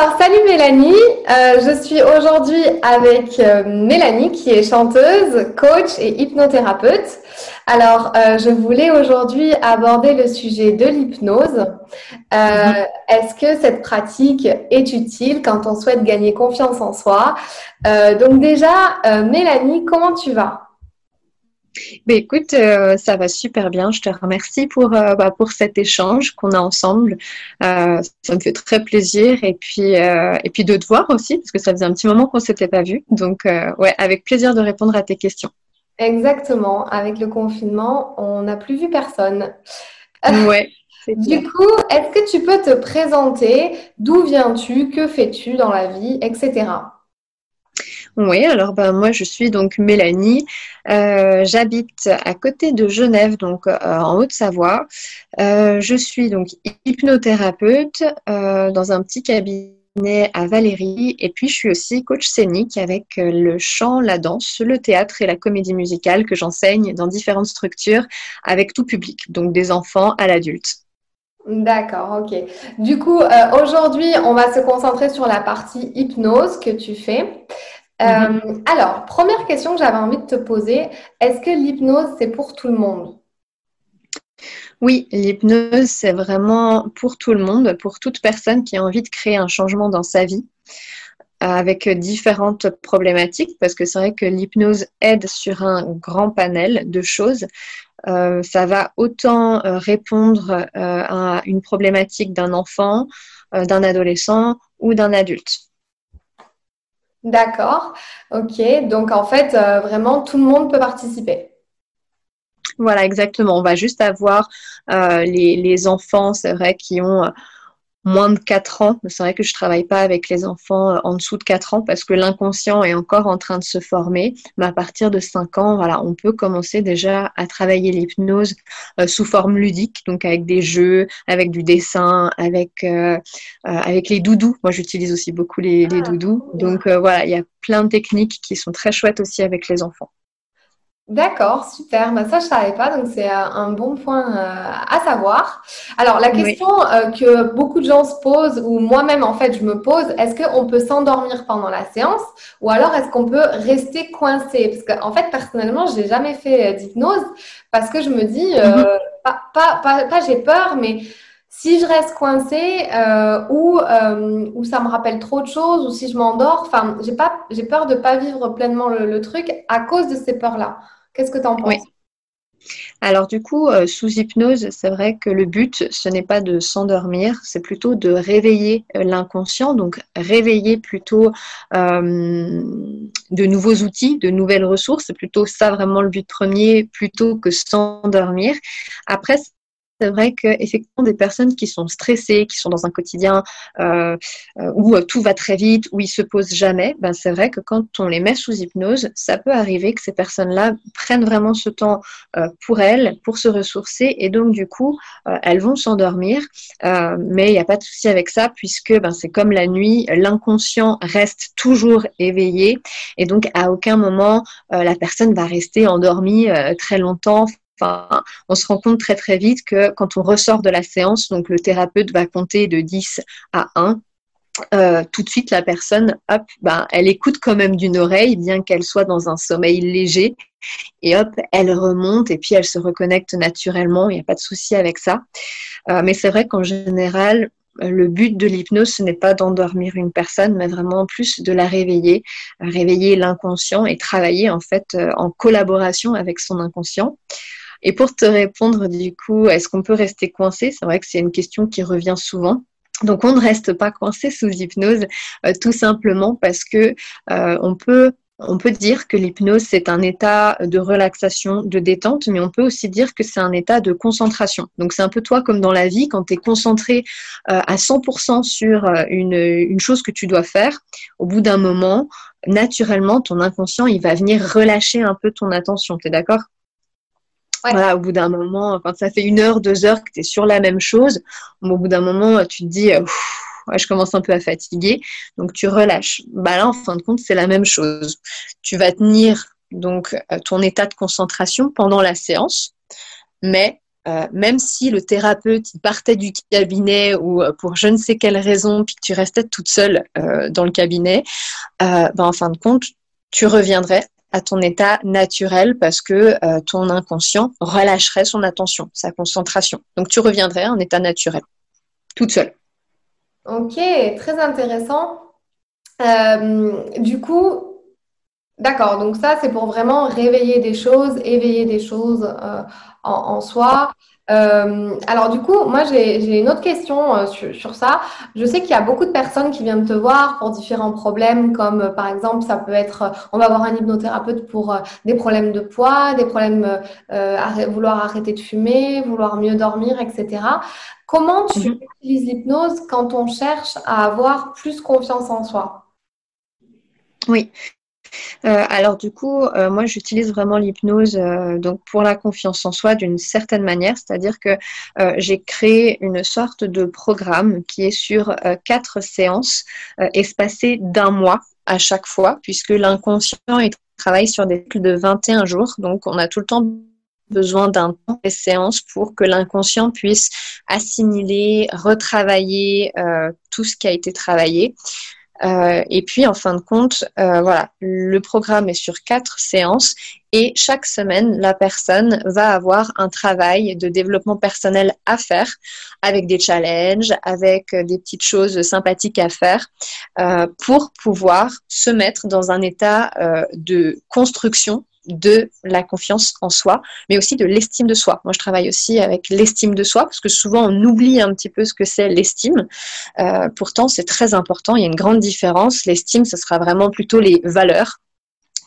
Alors, salut Mélanie. Euh, je suis aujourd'hui avec euh, Mélanie qui est chanteuse, coach et hypnothérapeute. Alors, euh, je voulais aujourd'hui aborder le sujet de l'hypnose. Mhm. Est-ce que cette pratique est utile quand on souhaite gagner confiance en soi? Donc déjà, Mélanie, comment tu vas? Ben, écoute, euh, ça va super bien. Je te remercie pour, euh, bah, pour cet échange qu'on a ensemble. Euh, ça me fait très plaisir. Et puis, et puis de te voir aussi, parce que ça faisait un petit moment qu'on ne s'était pas vu. Donc, ouais, avec plaisir de répondre à tes questions. Exactement. Avec le confinement, on n'a plus vu personne. Ouais. du coup, est-ce que tu peux te présenter? D'où viens-tu? Que fais-tu dans la vie? Etc. Oui, alors ben, moi je suis donc Mélanie. Euh, j'habite à côté de Genève, donc euh, en Haute-Savoie. Euh, je suis donc hypnothérapeute dans un petit cabinet à Valérie et puis je suis aussi coach scénique avec le chant, la danse, le théâtre et la comédie musicale que j'enseigne dans différentes structures avec tout public, donc des enfants à l'adulte. D'accord, ok. Du coup, aujourd'hui, on va se concentrer sur la partie hypnose que tu fais. Mhm. Euh, alors, première question que j'avais envie de te poser, est-ce que l'hypnose, c'est pour tout le monde? Oui, l'hypnose, c'est vraiment pour tout le monde, pour toute personne qui a envie de créer un changement dans sa vie avec différentes problématiques, parce que c'est vrai que l'hypnose aide sur un grand panel de choses. Euh, ça va autant euh, répondre à une problématique d'un enfant, d'un adolescent ou d'un adulte. D'accord. Ok. Donc en fait, euh, vraiment, tout le monde peut participer. Voilà, exactement. On va juste avoir euh, les, les, enfants, c'est vrai, qui ont euh, moins de 4 ans. C'est vrai que je travaille pas avec les enfants euh, en dessous de 4 ans parce que l'inconscient est encore en train de se former. Mais à partir de 5 ans, voilà, on peut commencer déjà à travailler l'hypnose euh, sous forme ludique, donc avec des jeux, avec du dessin, avec, euh, avec les doudous. Moi, j'utilise aussi beaucoup les, les ah, doudous. Donc voilà, il y a plein de techniques qui sont très chouettes aussi avec les enfants. D'accord, super. Bah, ça, je ne savais pas, donc c'est euh, un bon point euh, à savoir. Alors, la question euh, que beaucoup de gens se posent, ou moi-même, en fait, je me pose, est-ce qu'on peut s'endormir pendant la séance ou alors est-ce qu'on peut rester coincé? Parce qu'en fait, personnellement, je n'ai jamais fait d'hypnose parce que je me dis, mm-hmm. pas, pas, pas, j'ai peur, mais si je reste coincé ou, ou ça me rappelle trop de choses ou si je m'endors, enfin, j'ai pas, j'ai peur de pas vivre pleinement le truc à cause de ces peurs-là. Qu'est-ce que tu en penses? Alors du coup, euh, sous hypnose, c'est vrai que le but, ce n'est pas de s'endormir, c'est plutôt de réveiller euh, l'inconscient, donc réveiller plutôt euh, de nouveaux outils, de nouvelles ressources. C'est plutôt ça vraiment le but premier, plutôt que s'endormir. Après, c'est vrai qu'effectivement, des personnes qui sont stressées, qui sont dans un quotidien euh, euh, où euh, tout va très vite, où ils se posent jamais, ben c'est vrai que quand on les met sous hypnose, ça peut arriver que ces personnes-là prennent vraiment ce temps pour elles, pour se ressourcer, et donc du coup, elles vont s'endormir. mais il n'y a pas de souci avec ça, puisque ben, c'est comme la nuit, l'inconscient reste toujours éveillé, et donc à aucun moment la personne va rester endormie très longtemps On se rend compte très très vite que quand on ressort de la séance, donc le thérapeute va compter de 10 à 1, euh, tout de suite la personne, hop, ben, elle écoute quand même d'une oreille, bien qu'elle soit dans un sommeil léger, et hop, elle remonte et puis elle se reconnecte naturellement, il n'y a pas de souci avec ça. Euh, mais c'est vrai qu'en général, le but de l'hypnose, ce n'est pas d'endormir une personne, mais vraiment plus de la réveiller, réveiller l'inconscient et travailler en fait euh, en collaboration avec son inconscient. Et pour te répondre, du coup, est-ce qu'on peut rester coincé? C'est vrai que c'est une question qui revient souvent. Donc on ne reste pas coincé sous hypnose, euh, tout simplement parce que euh, on peut dire que l'hypnose, c'est un état de relaxation, de détente, mais on peut aussi dire que c'est un état de concentration. Donc c'est un peu toi comme dans la vie, quand tu es concentré euh, à 100% sur une, une, chose que tu dois faire, au bout d'un moment, naturellement, ton inconscient, il va venir relâcher un peu ton attention. Tu es d'accord? Voilà, au bout d'un moment, quand ça fait une heure, deux heures que tu es sur la même chose, au bout d'un moment, tu te dis, je commence un peu à fatiguer, donc tu relâches. Bah là, en fin de compte, c'est la même chose. Tu vas tenir donc euh, ton état de concentration pendant la séance, mais euh, même si le thérapeute partait du cabinet ou euh, pour je ne sais quelle raison, puis que tu restais toute seule dans le cabinet, bah, en fin de compte, tu reviendrais à ton état naturel parce que ton inconscient relâcherait son attention, sa concentration. Donc tu reviendrais en état naturel, toute seule. Ok, très intéressant. Euh, du coup, d'accord, donc ça, c'est pour vraiment réveiller des choses, éveiller des choses euh, en, soi. Euh, alors du coup, moi j'ai une autre question sur, ça. Je sais qu'il y a beaucoup de personnes qui viennent te voir pour différents problèmes, comme par exemple, ça peut être, on va voir un hypnothérapeute pour des problèmes de poids, des problèmes à vouloir arrêter de fumer, vouloir mieux dormir, etc. Comment tu mhm. utilises l'hypnose quand on cherche à avoir plus confiance en soi? Oui. Euh, alors du coup, euh, moi j'utilise vraiment l'hypnose euh, donc pour la confiance en soi d'une certaine manière, c'est-à-dire que j'ai créé une sorte de programme qui est sur quatre séances espacées d'un mois à chaque fois, puisque l'inconscient travaille sur des cycles de 21 jours, donc on a tout le temps besoin d'un temps de séance pour que l'inconscient puisse assimiler, retravailler tout ce qui a été travaillé. Euh, et puis, en fin de compte, euh, voilà, le programme est sur quatre séances et chaque semaine, la personne va avoir un travail de développement personnel à faire avec des challenges, avec des petites choses sympathiques à faire pour pouvoir se mettre dans un état de construction de la confiance en soi, mais aussi de l'estime de soi. Moi, je travaille aussi avec l'estime de soi, parce que souvent, on oublie un petit peu ce que c'est l'estime. Euh, pourtant, c'est très important, il y a une grande différence. L'estime, ce sera vraiment plutôt les valeurs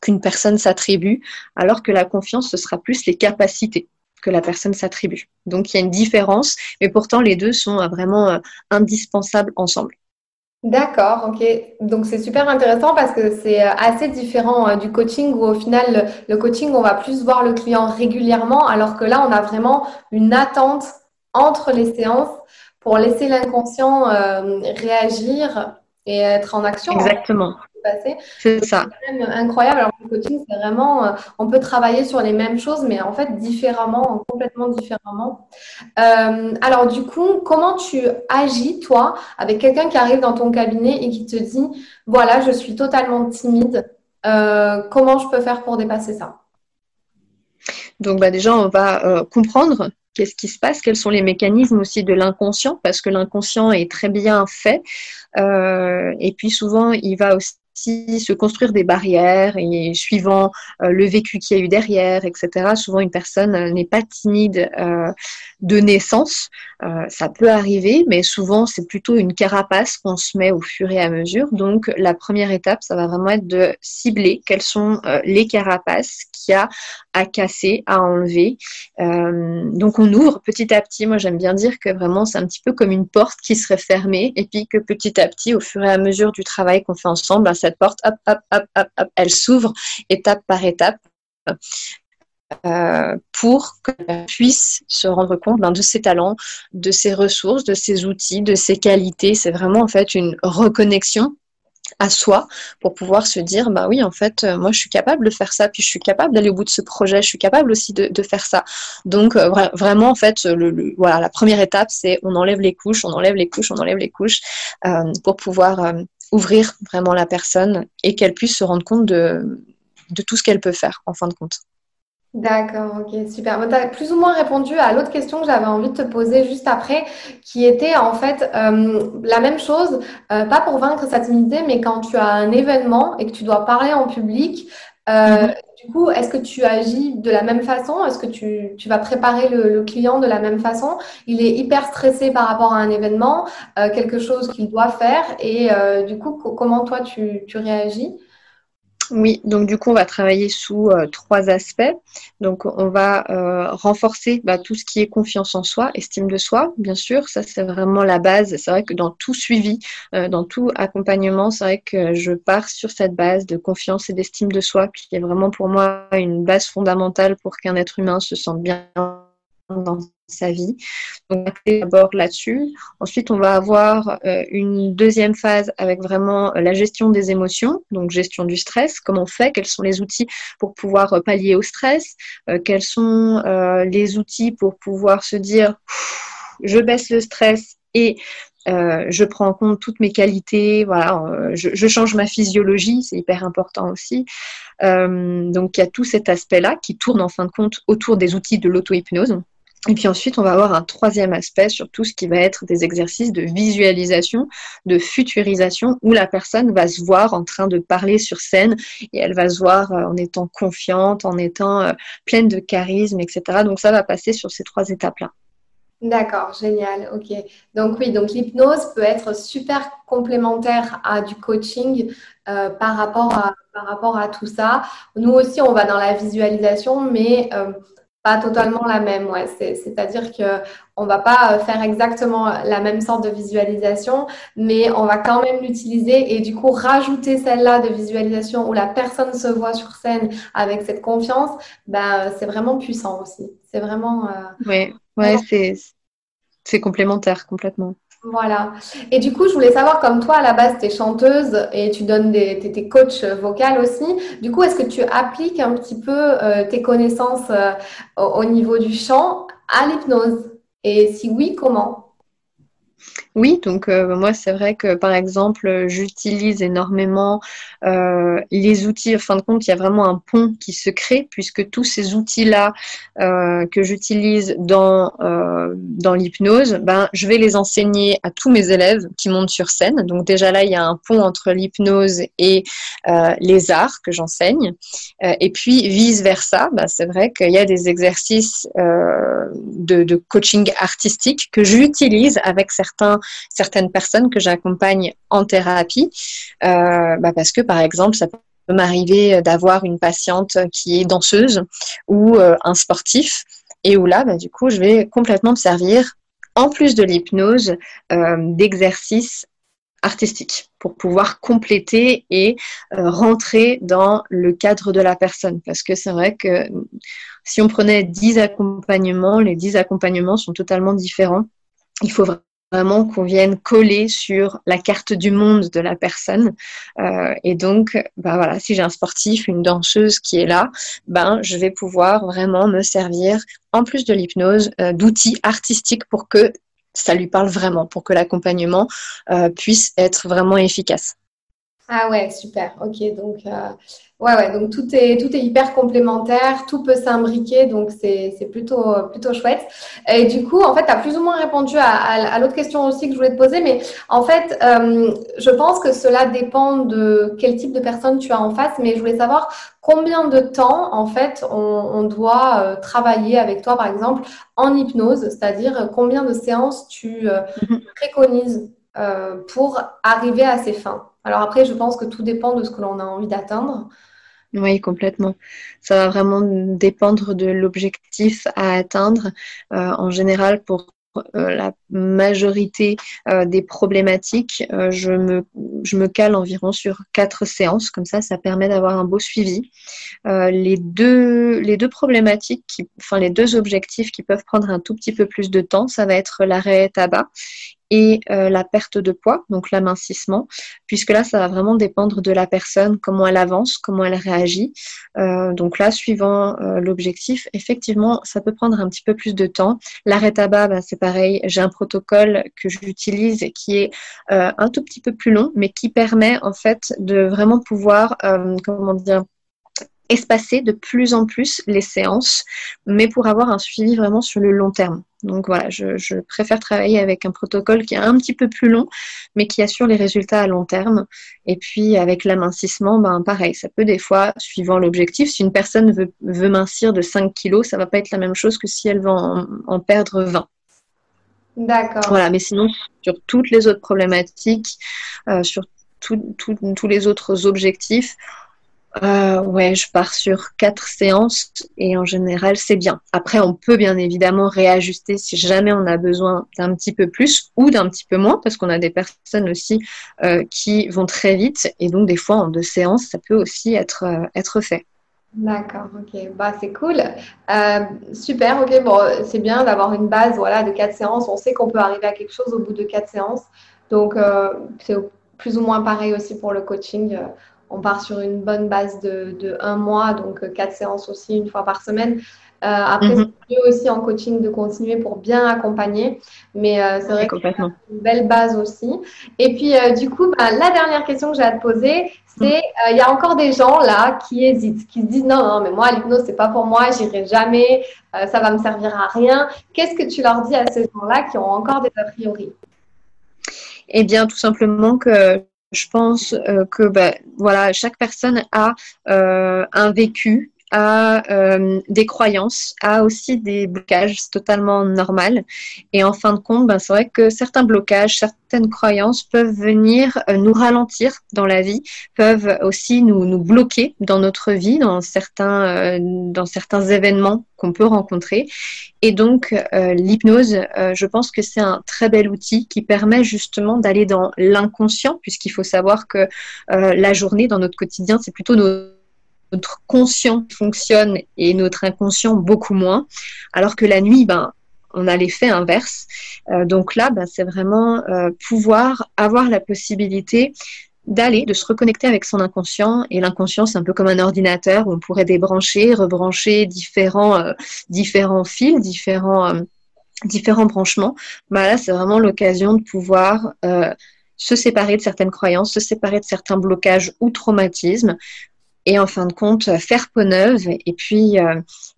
qu'une personne s'attribue, alors que la confiance, ce sera plus les capacités que la personne s'attribue. Donc, il y a une différence, mais pourtant, les deux sont vraiment euh, indispensables ensemble. D'accord, ok. Donc c'est super intéressant parce que c'est euh, assez différent euh, du coaching où au final le, coaching on va plus voir le client régulièrement alors que là on a vraiment une attente entre les séances pour laisser l'inconscient euh, réagir et être en action. Exactement. C'est ça. C'est incroyable. Alors, le coaching, c'est vraiment, euh, on peut travailler sur les mêmes choses, mais en fait différemment, complètement différemment. Euh, alors, du coup, comment tu agis, toi, avec quelqu'un qui arrive dans ton cabinet et qui te dit, voilà, je suis totalement timide, euh, comment je peux faire pour dépasser ça? Donc bah déjà, on va comprendre qu'est-ce qui se passe, quels sont les mécanismes aussi de l'inconscient, parce que l'inconscient est très bien fait. et puis souvent, il va aussi se construire des barrières et suivant euh, le vécu qu'il y a eu derrière, etc. Souvent, une personne euh, n'est pas timide euh, de naissance. ça peut arriver, mais souvent, c'est plutôt une carapace qu'on se met au fur et à mesure. Donc, la première étape, ça va vraiment être de cibler quelles sont les carapaces qu'il y a à casser, à enlever. donc, on ouvre petit à petit. Moi, j'aime bien dire que vraiment, c'est un petit peu comme une porte qui serait fermée et puis que petit à petit, au fur et à mesure du travail qu'on fait ensemble, ben, cette porte, hop, hop, hop, hop, hop elle s'ouvre étape par étape. Euh, pour qu'elle puisse se rendre compte ben, de ses talents, de ses ressources, de ses outils, de ses qualités. C'est vraiment en fait une reconnexion à soi pour pouvoir se dire bah oui en fait euh, moi je suis capable de faire ça puis je suis capable d'aller au bout de ce projet je suis capable aussi de, faire ça donc euh, vraiment en fait le, voilà la première étape c'est on enlève les couches on enlève les couches on enlève les couches pour pouvoir ouvrir vraiment la personne et qu'elle puisse se rendre compte de, de tout ce qu'elle peut faire en fin de compte. D'accord, ok, super. Tu as plus ou moins répondu à l'autre question que j'avais envie de te poser juste après, qui était en fait euh, la même chose, euh, pas pour vaincre sa timidité, mais quand tu as un événement et que tu dois parler en public, euh, mhm. Du coup, est-ce que tu agis de la même façon? Est-ce que tu, vas préparer le, client de la même façon? Il est hyper stressé par rapport à un événement, euh, quelque chose qu'il doit faire. Et euh, du coup, comment toi, tu, réagis? Oui, donc du coup, on va travailler sous euh, trois aspects. Donc, on va euh, renforcer bah, tout ce qui est confiance en soi, estime de soi, bien sûr. Ça, c'est vraiment la base. C'est vrai que dans tout suivi, euh, dans tout accompagnement, c'est vrai que je pars sur cette base de confiance et d'estime de soi, qui est vraiment pour moi une base fondamentale pour qu'un être humain se sente bien dans sa vie. Donc, d'abord là-dessus. Ensuite, on va avoir euh, une deuxième phase avec vraiment euh, la gestion des émotions, donc gestion du stress, comment on fait, quels sont les outils pour pouvoir euh, pallier au stress, quels sont les outils pour pouvoir se dire je baisse le stress et je prends en compte toutes mes qualités, voilà, je, je, change ma physiologie, c'est hyper important aussi. donc il y a tout cet aspect-là qui tourne en fin de compte autour des outils de l'auto-hypnose. Et puis ensuite, on va avoir un troisième aspect sur tout ce qui va être des exercices de visualisation, de futurisation, où la personne va se voir en train de parler sur scène et elle va se voir euh, en étant confiante, en étant euh, pleine de charisme, etc. Donc ça va passer sur ces trois étapes-là. D'accord, génial. Ok. Donc oui, donc l'hypnose peut être super complémentaire à du coaching euh, par, rapport à, par rapport à tout ça. Nous aussi, on va dans la visualisation, mais pas totalement la même, ouais. C'est-à-dire que on va pas faire exactement la même sorte de visualisation, mais on va quand même l'utiliser et du coup rajouter celle-là de visualisation où la personne se voit sur scène avec cette confiance, ben c'est vraiment puissant aussi. C'est vraiment. Euh, oui, ouais, c'est complémentaire complètement. Voilà. Et du coup, je voulais savoir, comme toi, à la base, tu es chanteuse et tu donnes des, tes coachs vocales aussi. Du coup, est-ce que tu appliques un petit peu euh, tes connaissances euh, au, niveau du chant à l'hypnose? Et si oui, comment? Oui, donc euh, moi c'est vrai que par exemple j'utilise énormément euh, les outils. En fin de compte, il y a vraiment un pont qui se crée puisque tous ces outils-là euh, que j'utilise dans dans l'hypnose, ben je vais les enseigner à tous mes élèves qui montent sur scène. Donc déjà là il y a un pont entre l'hypnose et les arts que j'enseigne. et puis vice versa, ben, c'est vrai qu'il y a des exercices de, de coaching artistique que j'utilise avec certains certaines personnes que j'accompagne en thérapie, euh, bah, parce que par exemple, ça peut m'arriver d'avoir une patiente qui est danseuse ou euh, un sportif, et où là, bah, du coup, je vais complètement me servir, en plus de l'hypnose, euh, d'exercices artistiques pour pouvoir compléter et rentrer dans le cadre de la personne. Parce que c'est vrai que si on prenait 10 accompagnements, les 10 accompagnements sont totalement différents. Il faut vraiment qu'on vienne coller sur la carte du monde de la personne. Euh, et donc, bah voilà, si j'ai un sportif, une danseuse qui est là, ben je vais pouvoir vraiment me servir, en plus de l'hypnose, euh, d'outils artistiques pour que ça lui parle vraiment, pour que l'accompagnement euh, puisse être vraiment efficace. Ah ouais, super. Ok, donc Ouais, ouais, donc tout est, tout est hyper complémentaire, tout peut s'imbriquer, donc c'est plutôt, plutôt chouette. Et du coup, en fait, tu as plus ou moins répondu à, à, l'autre question aussi que je voulais te poser, mais en fait, euh, je pense que cela dépend de quel type de personne tu as en face, mais je voulais savoir combien de temps, en fait, on, on doit euh, travailler avec toi, par exemple, en hypnose, c'est-à-dire combien de séances tu euh, pour arriver à ces fins. Alors après, je pense que tout dépend de ce que l'on a envie d'atteindre. Oui, complètement. Ça va vraiment dépendre de l'objectif à atteindre. Euh, en général, pour euh, la majorité des problématiques, je, me, je me cale environ sur quatre séances, comme ça, ça permet d'avoir un beau suivi. les, deux, les deux problématiques, qui, enfin les deux objectifs qui peuvent prendre un tout petit peu plus de temps, ça va être l'arrêt tabac et euh, la perte de poids, donc l'amincissement, puisque là, ça va vraiment dépendre de la personne, comment elle avance, comment elle réagit. Euh, donc là, suivant euh, l'objectif, effectivement, ça peut prendre un petit peu plus de temps. L'arrêt tabac, ben, c'est pareil, j'ai un protocole que j'utilise qui est un tout petit peu plus long, mais qui permet en fait de vraiment pouvoir, comment dire, espacer de plus en plus les séances, mais pour avoir un suivi vraiment sur le long terme. Donc voilà, je, préfère travailler avec un protocole qui est un petit peu plus long, mais qui assure les résultats à long terme. Et puis avec l'amincissement, ben pareil, ça peut des fois, suivant l'objectif, si une personne veut, veut mincir de 5 kilos, ça va pas être la même chose que si elle veut en, perdre 20. D'accord. Voilà, mais sinon, sur toutes les autres problématiques, euh, sur tous les autres objectifs, euh, ouais, je pars sur quatre séances et en général c'est bien. Après, on peut bien évidemment réajuster si jamais on a besoin d'un petit peu plus ou d'un petit peu moins parce qu'on a des personnes aussi euh, qui vont très vite et donc des fois en deux séances ça peut aussi être euh, fait. D'accord, ok, bah c'est cool, super, ok, bon c'est bien d'avoir une base voilà de quatre séances. On sait qu'on peut arriver à quelque chose au bout de quatre séances, donc c'est plus ou moins pareil aussi pour le coaching on part sur une bonne base de, un mois, donc euh, quatre séances aussi une fois par semaine. Euh, après, mhm. c'est mieux aussi en coaching de continuer pour bien accompagner. Mais euh, c'est vrai que c'est une belle base aussi. Et puis, du coup, bah, la dernière question que j'ai à te poser, c'est mhm. il y a encore des gens là qui hésitent, qui se disent non, non, mais moi, l'hypnose, c'est pas pour moi, j'irai jamais, ça va me servir à rien. Qu'est-ce que tu leur dis à ces gens-là qui ont encore des a priori? Eh bien, tout simplement que je pense euh, que ben, voilà, chaque personne a euh, un vécu, a euh, des croyances, a aussi des blocages, c'est totalement normal. Et en fin de compte, ben, c'est vrai que certains blocages, certaines croyances peuvent venir nous ralentir dans la vie, peuvent aussi nous, nous bloquer dans notre vie, dans certains, dans certains événements qu'on peut rencontrer. Et donc, euh, l'hypnose, euh, je pense que c'est un très bel outil qui permet justement d'aller dans l'inconscient, puisqu'il faut savoir que euh, la journée, dans notre quotidien, c'est plutôt notre conscient fonctionne et notre inconscient beaucoup moins, alors que la nuit, ben, on a l'effet inverse. donc là, ben, c'est vraiment pouvoir avoir la possibilité d'aller, de se reconnecter avec son inconscient. Et l'inconscient, c'est un peu comme un ordinateur où on pourrait débrancher, rebrancher différents, euh, différents fils, différents, euh, différents branchements. Bah là, c'est vraiment l'occasion de pouvoir euh, se séparer de certaines croyances, se séparer de certains blocages ou traumatismes. Et en fin de compte, faire peau neuve et puis,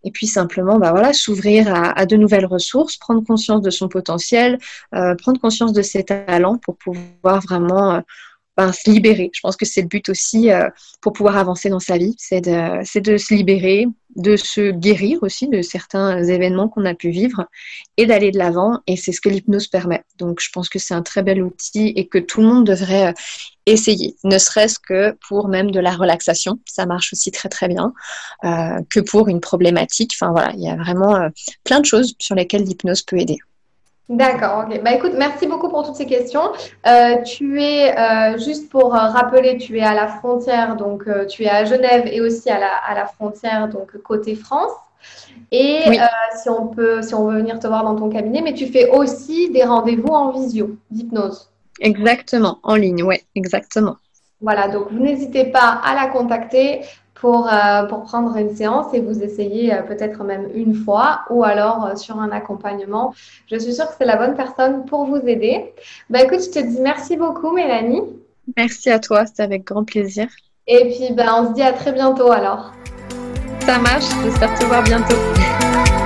et puis simplement bah voilà, s'ouvrir à, de nouvelles ressources, prendre conscience de son potentiel, prendre conscience de ses talents pour pouvoir vraiment ben, se libérer. Je pense que c'est le but aussi euh, pour pouvoir avancer dans sa vie, c'est de, de se libérer, de se guérir aussi de certains événements qu'on a pu vivre et d'aller de l'avant. Et c'est ce que l'hypnose permet. Donc je pense que c'est un très bel outil et que tout le monde devrait euh, essayer, ne serait-ce que pour même de la relaxation. Ça marche aussi très très bien, euh, que pour une problématique. Enfin voilà, il y a vraiment plein de choses sur lesquelles l'hypnose peut aider. D'accord, ok. Bah écoute, merci beaucoup pour toutes ces questions. Euh, tu es, euh, juste pour euh, rappeler, tu es à la frontière, donc tu es à Genève et aussi à la, à la frontière, donc côté France. Et si on peut, si on veut venir te voir dans ton cabinet, mais tu fais aussi des rendez-vous en visio d'hypnose. Exactement, en ligne, oui, exactement. Voilà, donc vous n'hésitez pas à la contacter pour, euh, pour prendre une séance et vous essayez euh, peut-être même une fois ou alors euh, sur un accompagnement. Je suis sûre que c'est la bonne personne pour vous aider. Bah, écoute, je te dis merci beaucoup, Mélanie. Merci à toi, c'était avec grand plaisir. Et puis, bah, on se dit à très bientôt alors. Ça marche, j'espère te voir bientôt.